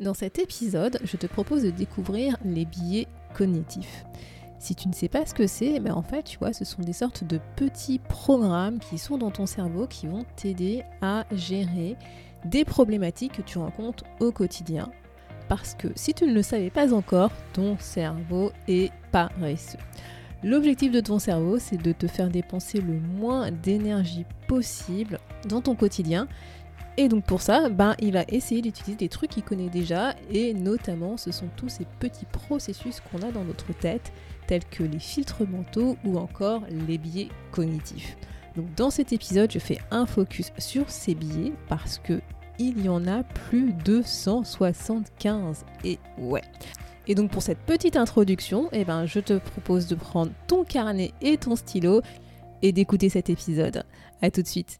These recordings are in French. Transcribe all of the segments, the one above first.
Dans cet épisode, je te propose de découvrir les biais cognitifs. Si tu ne sais pas ce que c'est, ben en fait, tu vois, ce sont des sortes de petits programmes qui sont dans ton cerveau qui vont t'aider à gérer des problématiques que tu rencontres au quotidien. Parce que si tu ne le savais pas encore, ton cerveau est paresseux. L'objectif de ton cerveau, c'est de te faire dépenser le moins d'énergie possible dans ton quotidien et donc pour ça, ben, il va essayer d'utiliser des trucs qu'il connaît déjà et notamment ce sont tous ces petits processus qu'on a dans notre tête tels que les filtres mentaux ou encore les biais cognitifs. Donc dans cet épisode, je fais un focus sur ces biais parce que il y en a plus de 175 et ouais. Et donc pour cette petite introduction, eh ben, je te propose de prendre ton carnet et ton stylo et d'écouter cet épisode. A tout de suite.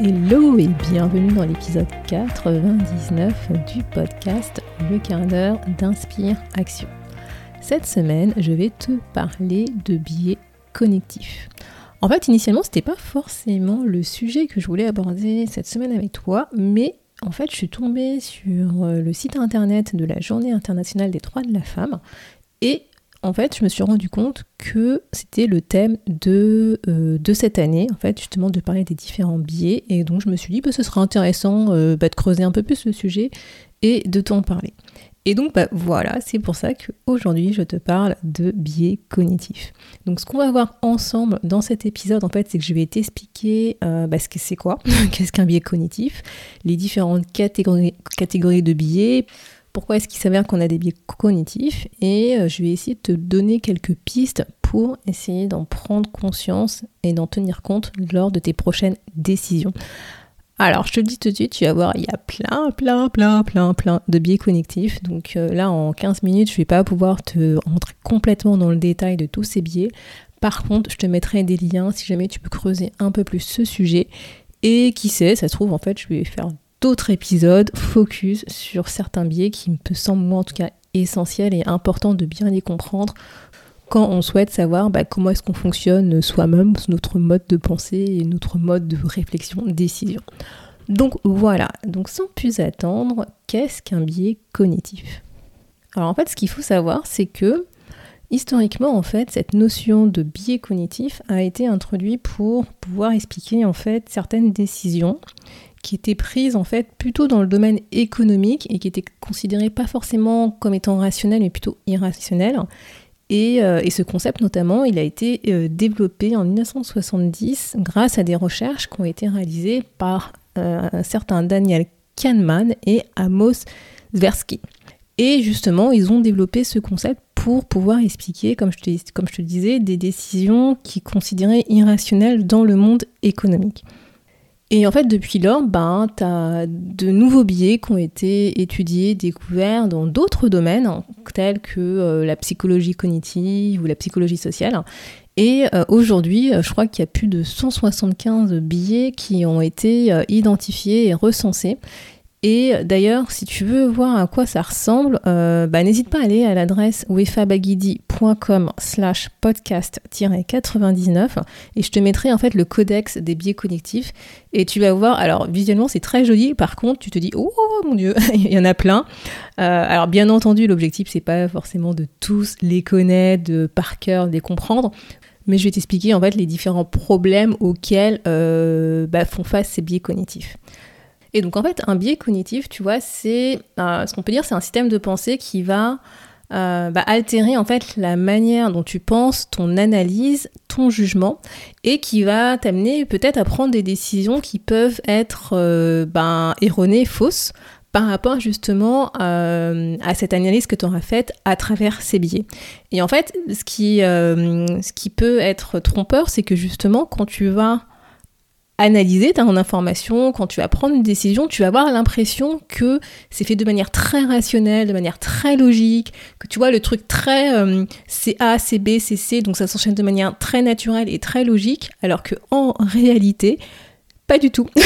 Hello et bienvenue dans l'épisode 99 du podcast Le quart d'heure d'Inspire Action. Cette semaine, je vais te parler de biais connectifs. En fait, initialement, c'était pas forcément le sujet que je voulais aborder cette semaine avec toi, mais en fait, je suis tombée sur euh, le site internet de la Journée internationale des droits de la femme et en fait, je me suis rendu compte que c'était le thème de, euh, cette année, en fait, justement, de parler des différents biais. Et donc, je me suis dit, bah, ce serait intéressant euh, bah, de creuser un peu plus le sujet et de t'en parler. Et donc, bah, voilà, c'est pour ça qu'aujourd'hui, je te parle de biais cognitifs. Donc, ce qu'on va voir ensemble dans cet épisode, en fait, c'est que je vais t'expliquer euh, bah, ce que c'est quoi, qu'est-ce qu'un biais cognitif, les différentes catégories de biais pourquoi est-ce qu'il s'avère qu'on a des biais cognitifs et euh, je vais essayer de te donner quelques pistes pour essayer d'en prendre conscience et d'en tenir compte lors de tes prochaines décisions. Alors, je te le dis tout de suite, tu vas voir, il y a plein, plein, plein, plein, plein de biais cognitifs. Donc euh, là, en 15 minutes, je ne vais pas pouvoir te rentrer complètement dans le détail de tous ces biais. Par contre, je te mettrai des liens si jamais tu peux creuser un peu plus ce sujet. Et qui sait, ça se trouve, en fait, je vais faire d'autres épisodes focus sur certains biais qui me semblent moi en tout cas essentiels et importants de bien les comprendre quand on souhaite savoir bah, comment est-ce qu'on fonctionne soi-même, notre mode de pensée et notre mode de réflexion, décision. Donc voilà, donc sans plus attendre, qu'est-ce qu'un biais cognitif? Alors en fait, ce qu'il faut savoir, c'est que historiquement, en fait, cette notion de biais cognitif a été introduite pour pouvoir expliquer en fait certaines décisions qui étaient prises en fait plutôt dans le domaine économique et qui étaient considérées pas forcément comme étant rationnelles mais plutôt irrationnelles. Et, euh, et ce concept notamment, il a été euh, développé en 1970 grâce à des recherches qui ont été réalisées par euh, un certain Daniel Kahneman et Amos Tversky. Et justement, ils ont développé ce concept pour pouvoir expliquer, comme je te, comme je te disais, des décisions qui considéraient irrationnelles dans le monde économique. Et en fait, depuis lors, ben, tu as de nouveaux biais qui ont été étudiés, découverts dans d'autres domaines, tels que euh, la psychologie cognitive ou la psychologie sociale. Et euh, aujourd'hui, euh, je crois qu'il y a plus de 175 biais qui ont été identifiés et recensés et d'ailleurs, si tu veux voir à quoi ça ressemble, euh, bah, n'hésite pas à aller à l'adresse wefabagidi.com slash podcast-99 et je te mettrai en fait le codex des biais connectifs et tu vas voir, alors visuellement c'est très joli, par contre tu te dis oh mon dieu, il y en a plein. Euh, alors bien entendu l'objectif c'est pas forcément de tous les connaître, de par cœur, les comprendre, mais je vais t'expliquer en fait les différents problèmes auxquels euh, bah, font face ces biais cognitifs. Et donc en fait, un biais cognitif, tu vois, c'est euh, ce qu'on peut dire, c'est un système de pensée qui va euh, bah, altérer en fait la manière dont tu penses, ton analyse, ton jugement, et qui va t'amener peut-être à prendre des décisions qui peuvent être euh, ben, erronées, fausses, par rapport justement à cette analyse que tu auras faite à travers ces biais. Et en fait, ce ce qui peut être trompeur, c'est que justement, quand tu vas analyser ta information, quand tu vas prendre une décision, tu vas avoir l'impression que c'est fait de manière très rationnelle, de manière très logique, que tu vois le truc très euh, c'est A, c'est B, c'est C, donc ça s'enchaîne de manière très naturelle et très logique, alors que en réalité, pas du tout.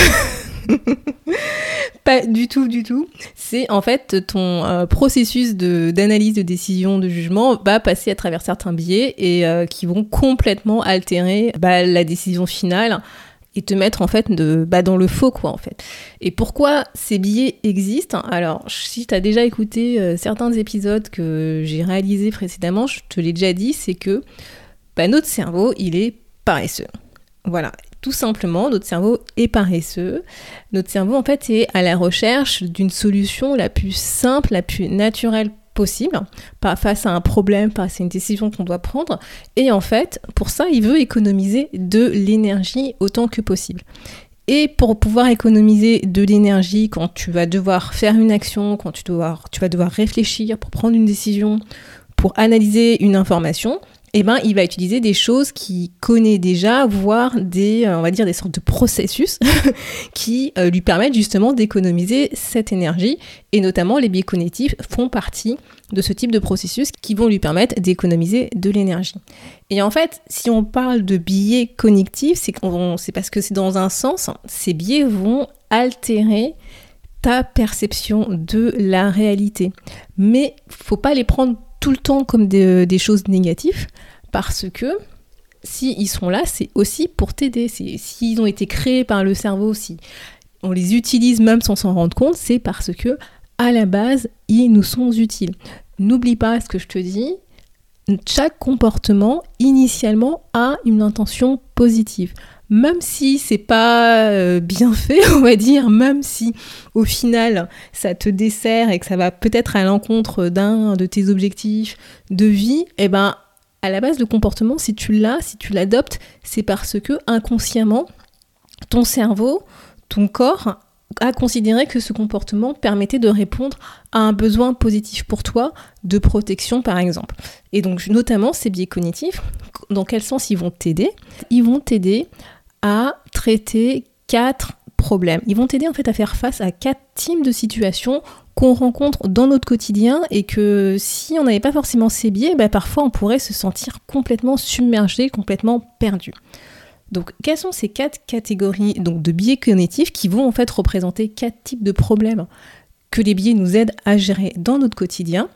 pas du tout, du tout. C'est en fait ton euh, processus d'analyse, de, décision, de jugement va passer à travers certains biais et euh, qui vont complètement altérer bah, la décision finale et te mettre en fait de, bah, dans le faux quoi en fait. Et pourquoi ces billets existent Alors si tu as déjà écouté euh, certains épisodes que j'ai réalisés précédemment, je te l'ai déjà dit, c'est que bah, notre cerveau il est paresseux. Voilà, tout simplement, notre cerveau est paresseux. Notre cerveau, en fait, est à la recherche d'une solution la plus simple, la plus naturelle possible, pas face à un problème, face à une décision qu'on doit prendre. Et en fait, pour ça, il veut économiser de l'énergie autant que possible. Et pour pouvoir économiser de l'énergie quand tu vas devoir faire une action, quand tu, dois, tu vas devoir réfléchir pour prendre une décision, pour analyser une information, eh ben, il va utiliser des choses qu'il connaît déjà, voire des, euh, on va dire, des sortes de processus qui euh, lui permettent justement d'économiser cette énergie. Et notamment, les biais cognitifs font partie de ce type de processus qui vont lui permettre d'économiser de l'énergie. Et en fait, si on parle de biais cognitifs, c'est, c'est parce que c'est dans un sens, ces biais vont altérer ta perception de la réalité. Mais faut pas les prendre tout le temps comme des, choses négatives parce que si ils sont là, c'est aussi pour t'aider. S'ils ont été créés par le cerveau, si on les utilise même sans s'en rendre compte, c'est parce que à la base, ils nous sont utiles. N'oublie pas ce que je te dis. Chaque comportement, initialement, a une intention positive même si c'est pas euh, bien fait, on va dire, même si au final ça te dessert et que ça va peut-être à l'encontre d'un de tes objectifs de vie, eh ben à la base le comportement, si tu l'as, si tu l'adoptes, c'est parce que inconsciemment ton cerveau, ton corps a considéré que ce comportement permettait de répondre à un besoin positif pour toi de protection par exemple. Et donc notamment ces biais cognitifs, dans quel sens ils vont t'aider? Ils vont t'aider à traiter quatre problèmes. Ils vont t'aider en fait à faire face à quatre types de situations qu'on rencontre dans notre quotidien et que si on n'avait pas forcément ces biais, parfois on pourrait se sentir complètement submergé, complètement perdu. Donc quelles sont ces quatre catégories donc, de biais cognitifs qui vont en fait représenter quatre types de problèmes que les biais nous aident à gérer dans notre quotidien?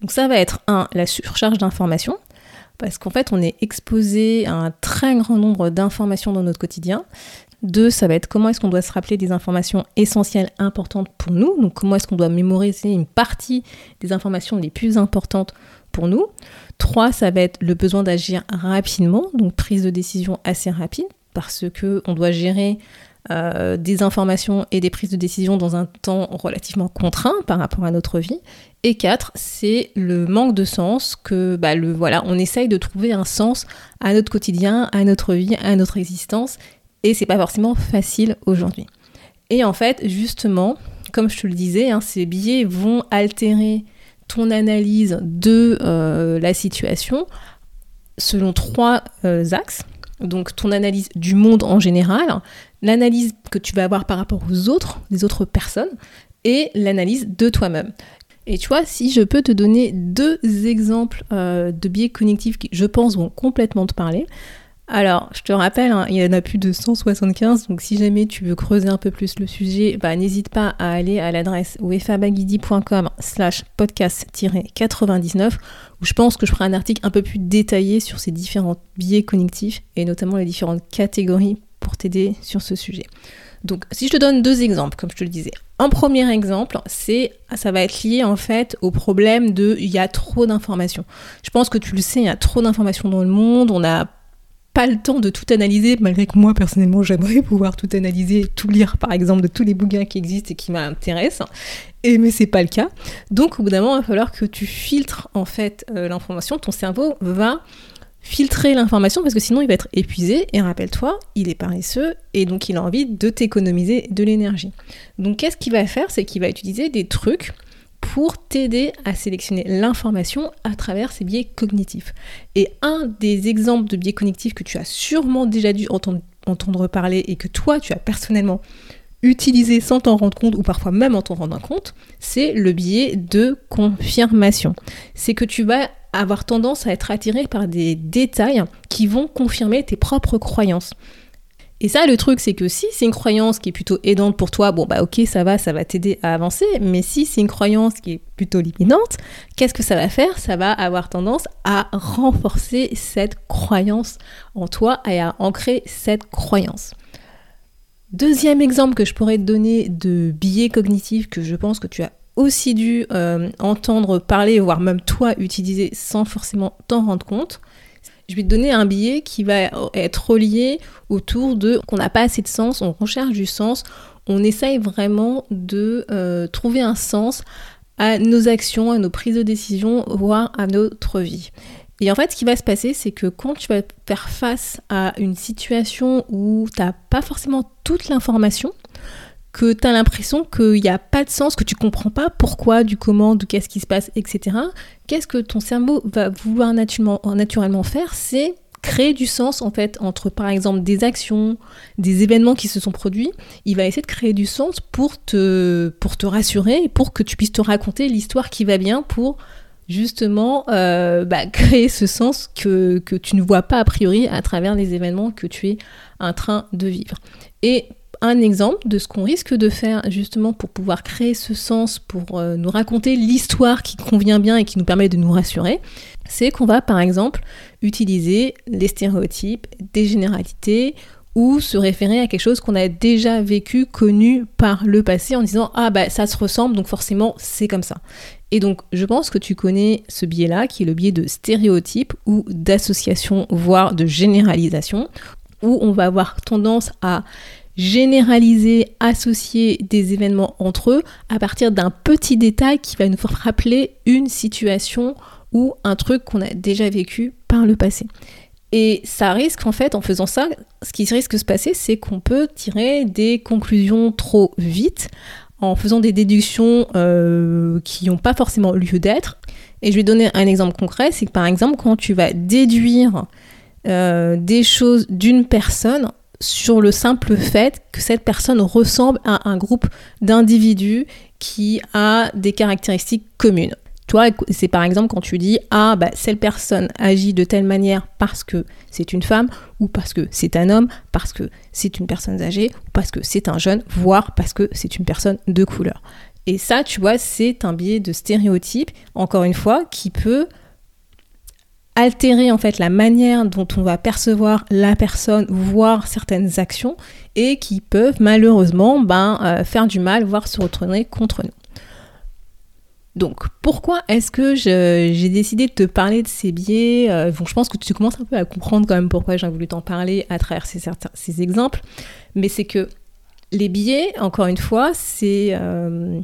Donc ça va être un, la surcharge d'informations parce qu'en fait, on est exposé à un très grand nombre d'informations dans notre quotidien. Deux, ça va être comment est-ce qu'on doit se rappeler des informations essentielles importantes pour nous, donc comment est-ce qu'on doit mémoriser une partie des informations les plus importantes pour nous. Trois, ça va être le besoin d'agir rapidement, donc prise de décision assez rapide, parce que on doit gérer euh, des informations et des prises de décision dans un temps relativement contraint par rapport à notre vie. Et quatre, c'est le manque de sens que, bah, voilà, on essaye de trouver un sens à notre quotidien, à notre vie, à notre existence, et c'est pas forcément facile aujourd'hui. Et en fait, justement, comme je te le disais, hein, ces biais vont altérer ton analyse de euh, la situation selon trois euh, axes. Donc ton analyse du monde en général, l'analyse que tu vas avoir par rapport aux autres, les autres personnes, et l'analyse de toi-même. Et tu vois, si je peux te donner deux exemples euh, de biais cognitifs qui, je pense, vont complètement te parler. Alors, je te rappelle, hein, il y en a plus de 175, donc si jamais tu veux creuser un peu plus le sujet, bah, n'hésite pas à aller à l'adresse wefabagidi.com slash podcast-99, où je pense que je ferai un article un peu plus détaillé sur ces différents biais cognitifs, et notamment les différentes catégories pour t'aider sur ce sujet. Donc, si je te donne deux exemples, comme je te le disais. Un premier exemple, c'est ça va être lié en fait au problème de il y a trop d'informations. Je pense que tu le sais, il y a trop d'informations dans le monde, on n'a pas le temps de tout analyser, malgré que moi personnellement j'aimerais pouvoir tout analyser, tout lire par exemple de tous les bouquins qui existent et qui m'intéressent. Et mais c'est pas le cas. Donc au bout d'un moment, il va falloir que tu filtres en fait euh, l'information. Ton cerveau va filtrer l'information parce que sinon il va être épuisé et rappelle-toi, il est paresseux et donc il a envie de t'économiser de l'énergie. Donc qu'est-ce qu'il va faire? C'est qu'il va utiliser des trucs pour t'aider à sélectionner l'information à travers ces biais cognitifs. Et un des exemples de biais cognitifs que tu as sûrement déjà dû entendre, entendre parler et que toi tu as personnellement utilisé sans t'en rendre compte ou parfois même en t'en rendant compte, c'est le biais de confirmation. C'est que tu vas avoir tendance à être attiré par des détails qui vont confirmer tes propres croyances. Et ça, le truc, c'est que si c'est une croyance qui est plutôt aidante pour toi, bon bah ok, ça va, ça va t'aider à avancer. Mais si c'est une croyance qui est plutôt limitante, qu'est-ce que ça va faire? Ça va avoir tendance à renforcer cette croyance en toi et à ancrer cette croyance. Deuxième exemple que je pourrais te donner de biais cognitif que je pense que tu as aussi dû euh, entendre parler, voire même toi utiliser sans forcément t'en rendre compte. Je vais te donner un billet qui va être relié autour de qu'on n'a pas assez de sens, on recherche du sens, on essaye vraiment de euh, trouver un sens à nos actions, à nos prises de décision, voire à notre vie. Et en fait, ce qui va se passer, c'est que quand tu vas faire face à une situation où tu n'as pas forcément toute l'information, que tu as l'impression qu'il n'y a pas de sens, que tu comprends pas pourquoi, du comment, de qu'est-ce qui se passe, etc. Qu'est-ce que ton cerveau va vouloir naturellement, naturellement faire C'est créer du sens en fait entre par exemple des actions, des événements qui se sont produits. Il va essayer de créer du sens pour te, pour te rassurer et pour que tu puisses te raconter l'histoire qui va bien pour justement euh, bah, créer ce sens que, que tu ne vois pas a priori à travers les événements que tu es en train de vivre. Et un exemple de ce qu'on risque de faire justement pour pouvoir créer ce sens, pour euh, nous raconter l'histoire qui convient bien et qui nous permet de nous rassurer, c'est qu'on va par exemple utiliser les stéréotypes, des généralités ou se référer à quelque chose qu'on a déjà vécu, connu par le passé en disant ah bah ça se ressemble donc forcément c'est comme ça. Et donc je pense que tu connais ce biais-là qui est le biais de stéréotype ou d'association voire de généralisation où on va avoir tendance à généraliser, associer des événements entre eux à partir d'un petit détail qui va nous rappeler une situation ou un truc qu'on a déjà vécu par le passé. Et ça risque en fait, en faisant ça, ce qui risque de se passer, c'est qu'on peut tirer des conclusions trop vite en faisant des déductions euh, qui n'ont pas forcément lieu d'être. Et je vais donner un exemple concret, c'est que par exemple quand tu vas déduire euh, des choses d'une personne sur le simple fait que cette personne ressemble à un groupe d'individus qui a des caractéristiques communes. Toi, c'est par exemple quand tu dis ah bah cette personne agit de telle manière parce que c'est une femme ou parce que c'est un homme, parce que c'est une personne âgée, ou parce que c'est un jeune, voire parce que c'est une personne de couleur. Et ça, tu vois, c'est un biais de stéréotype, encore une fois, qui peut altérer en fait la manière dont on va percevoir la personne, voir certaines actions et qui peuvent malheureusement ben, euh, faire du mal, voire se retourner contre nous. Donc, pourquoi est-ce que j'ai décidé de te parler de ces biais euh, Je pense que tu commences un peu à comprendre quand même pourquoi j'ai voulu t'en parler à travers ces, exemples. Mais c'est que les biais, encore une fois, c'est, euh,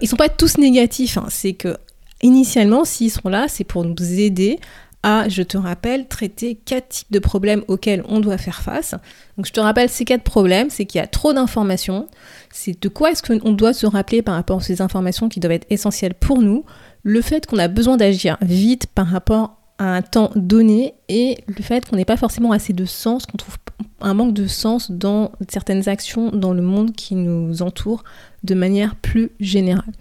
ils sont pas tous négatifs. Hein. C'est que initialement, s'ils sont là, c'est pour nous aider à, je te rappelle, traiter quatre types de problèmes auxquels on doit faire face. Donc je te rappelle ces quatre problèmes, c'est qu'il y a trop d'informations, c'est de quoi est-ce qu'on doit se rappeler par rapport à ces informations qui doivent être essentielles pour nous, le fait qu'on a besoin d'agir vite par rapport à un temps donné et le fait qu'on n'ait pas forcément assez de sens, qu'on trouve un manque de sens dans certaines actions dans le monde qui nous entoure de manière plus générale.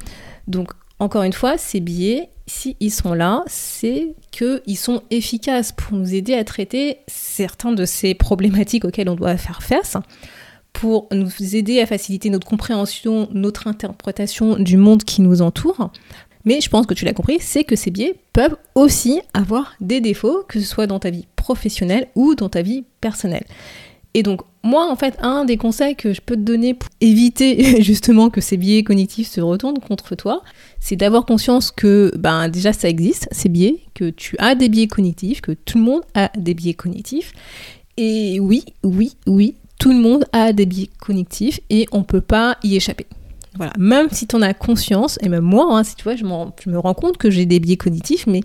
Donc encore une fois, ces biais, si ils sont là, c'est qu'ils sont efficaces pour nous aider à traiter certains de ces problématiques auxquelles on doit faire face, pour nous aider à faciliter notre compréhension, notre interprétation du monde qui nous entoure. Mais je pense que tu l'as compris, c'est que ces biais peuvent aussi avoir des défauts, que ce soit dans ta vie professionnelle ou dans ta vie personnelle. Et donc, moi, en fait, un des conseils que je peux te donner pour éviter justement que ces biais cognitifs se retournent contre toi, c'est d'avoir conscience que, ben, déjà, ça existe, ces biais, que tu as des biais cognitifs, que tout le monde a des biais cognitifs. Et oui, oui, oui, tout le monde a des biais cognitifs et on peut pas y échapper. Voilà, même si tu en as conscience, et même moi, hein, si tu vois, je, je me rends compte que j'ai des biais cognitifs, mais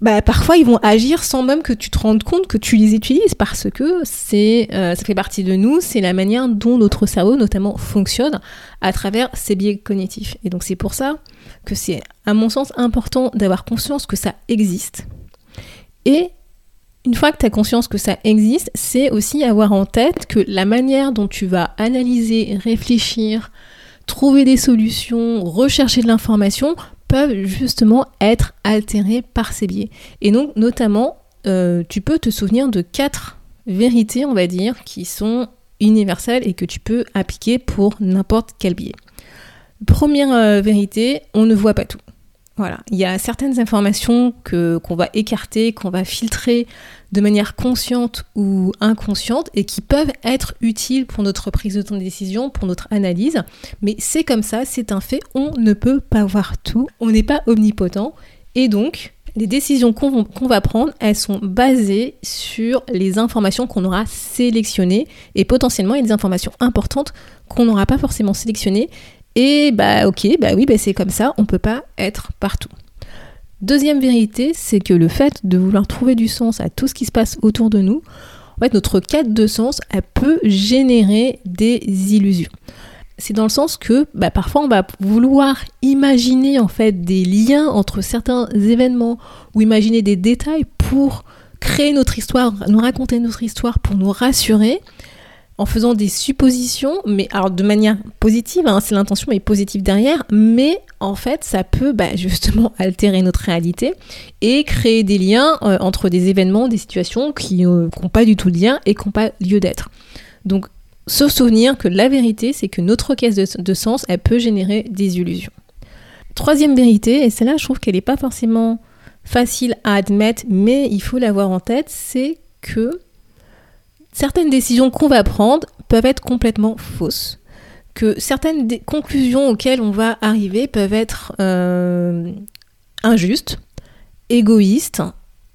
bah, parfois ils vont agir sans même que tu te rendes compte que tu les utilises parce que c'est, euh, ça fait partie de nous, c'est la manière dont notre cerveau notamment fonctionne à travers ces biais cognitifs. Et donc c'est pour ça que c'est à mon sens important d'avoir conscience que ça existe. Et une fois que tu as conscience que ça existe, c'est aussi avoir en tête que la manière dont tu vas analyser, réfléchir, trouver des solutions, rechercher de l'information peuvent justement être altérés par ces biais. Et donc, notamment, euh, tu peux te souvenir de quatre vérités, on va dire, qui sont universelles et que tu peux appliquer pour n'importe quel biais. Première euh, vérité, on ne voit pas tout. Voilà, il y a certaines informations qu'on va écarter, qu'on va filtrer de manière consciente ou inconsciente et qui peuvent être utiles pour notre prise de décision, pour notre analyse. Mais c'est comme ça, c'est un fait, on ne peut pas voir tout, on n'est pas omnipotent. Et donc les décisions qu'on va prendre, elles sont basées sur les informations qu'on aura sélectionnées. Et potentiellement il y a des informations importantes qu'on n'aura pas forcément sélectionnées et bah ok, bah oui, bah c'est comme ça, on peut pas être partout. Deuxième vérité, c'est que le fait de vouloir trouver du sens à tout ce qui se passe autour de nous, en fait, notre quête de sens, elle peut générer des illusions. C'est dans le sens que bah, parfois on va vouloir imaginer en fait des liens entre certains événements ou imaginer des détails pour créer notre histoire, nous raconter notre histoire pour nous rassurer en faisant des suppositions, mais alors de manière positive, hein, c'est l'intention est positive derrière, mais en fait ça peut bah, justement altérer notre réalité et créer des liens euh, entre des événements, des situations qui n'ont pas du tout de lien et qui n'ont pas lieu d'être. Donc se souvenir que la vérité, c'est que notre caisse de, sens, elle peut générer des illusions. Troisième vérité, et celle-là je trouve qu'elle n'est pas forcément facile à admettre, mais il faut l'avoir en tête, c'est que certaines décisions qu'on va prendre peuvent être complètement fausses, que certaines conclusions auxquelles on va arriver peuvent être euh, injustes, égoïstes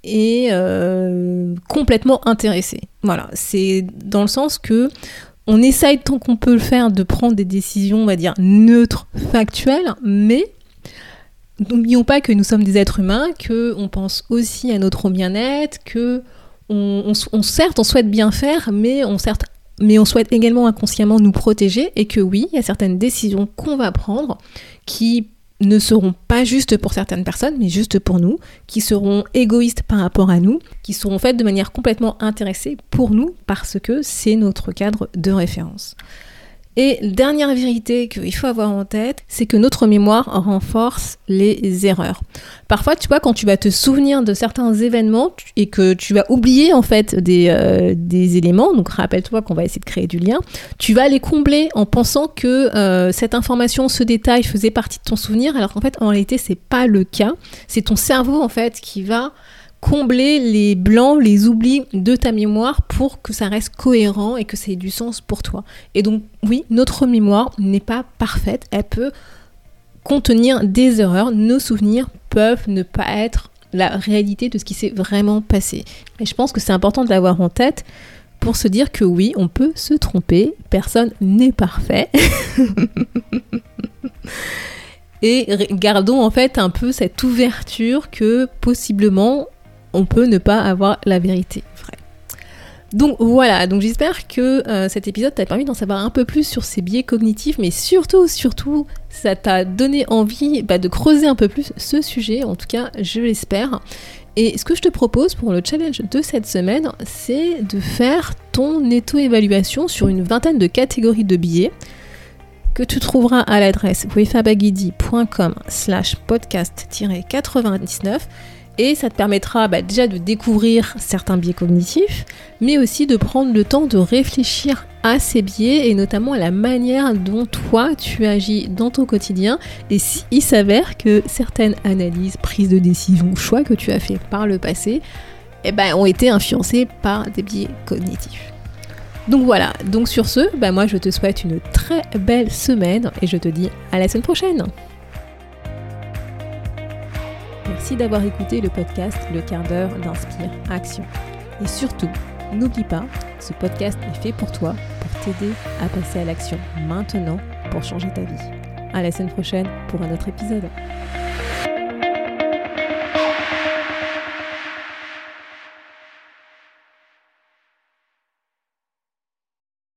et euh, complètement intéressées. Voilà, c'est dans le sens que on essaye tant qu'on peut le faire de prendre des décisions, on va dire, neutres, factuelles, mais n'oublions pas que nous sommes des êtres humains, que on pense aussi à notre bien-être, que on, certes, on souhaite bien faire, on, mais on souhaite également inconsciemment nous protéger et que oui, il y a certaines décisions qu'on va prendre qui ne seront pas justes pour certaines personnes, mais juste pour nous, qui seront égoïstes par rapport à nous, qui seront faites de manière complètement intéressée pour nous parce que c'est notre cadre de référence. Et dernière vérité qu'il faut avoir en tête, c'est que notre mémoire renforce les erreurs. Parfois, tu vois, quand tu vas te souvenir de certains événements et que tu vas oublier en fait des, euh, des éléments, donc rappelle-toi qu'on va essayer de créer du lien, tu vas les combler en pensant que euh, cette information, ce détail faisait partie de ton souvenir, alors qu'en fait, en réalité, c'est pas le cas. C'est ton cerveau en fait qui va combler les blancs, les oublis de ta mémoire pour que ça reste cohérent et que ça ait du sens pour toi. Et donc oui, notre mémoire n'est pas parfaite, elle peut contenir des erreurs, nos souvenirs peuvent ne pas être la réalité de ce qui s'est vraiment passé. Et je pense que c'est important de l'avoir en tête pour se dire que oui, on peut se tromper, personne n'est parfait. Et gardons en fait un peu cette ouverture que possiblement on peut ne pas avoir la vérité vraie. Donc voilà, donc j'espère que euh, cet épisode t'a permis d'en savoir un peu plus sur ces biais cognitifs, mais surtout, surtout, ça t'a donné envie bah, de creuser un peu plus ce sujet, en tout cas je l'espère. Et ce que je te propose pour le challenge de cette semaine, c'est de faire ton auto-évaluation sur une vingtaine de catégories de billets que tu trouveras à l'adresse wefabagidi.com slash podcast-99 et ça te permettra bah, déjà de découvrir certains biais cognitifs, mais aussi de prendre le temps de réfléchir à ces biais et notamment à la manière dont toi tu agis dans ton quotidien. Et s'il s'avère que certaines analyses, prises de décision, choix que tu as fait par le passé eh ben, ont été influencés par des biais cognitifs. Donc voilà, donc sur ce, bah, moi je te souhaite une très belle semaine et je te dis à la semaine prochaine Merci d'avoir écouté le podcast Le quart d'heure d'Inspire Action. Et surtout, n'oublie pas, ce podcast est fait pour toi, pour t'aider à passer à l'action maintenant pour changer ta vie. À la semaine prochaine pour un autre épisode.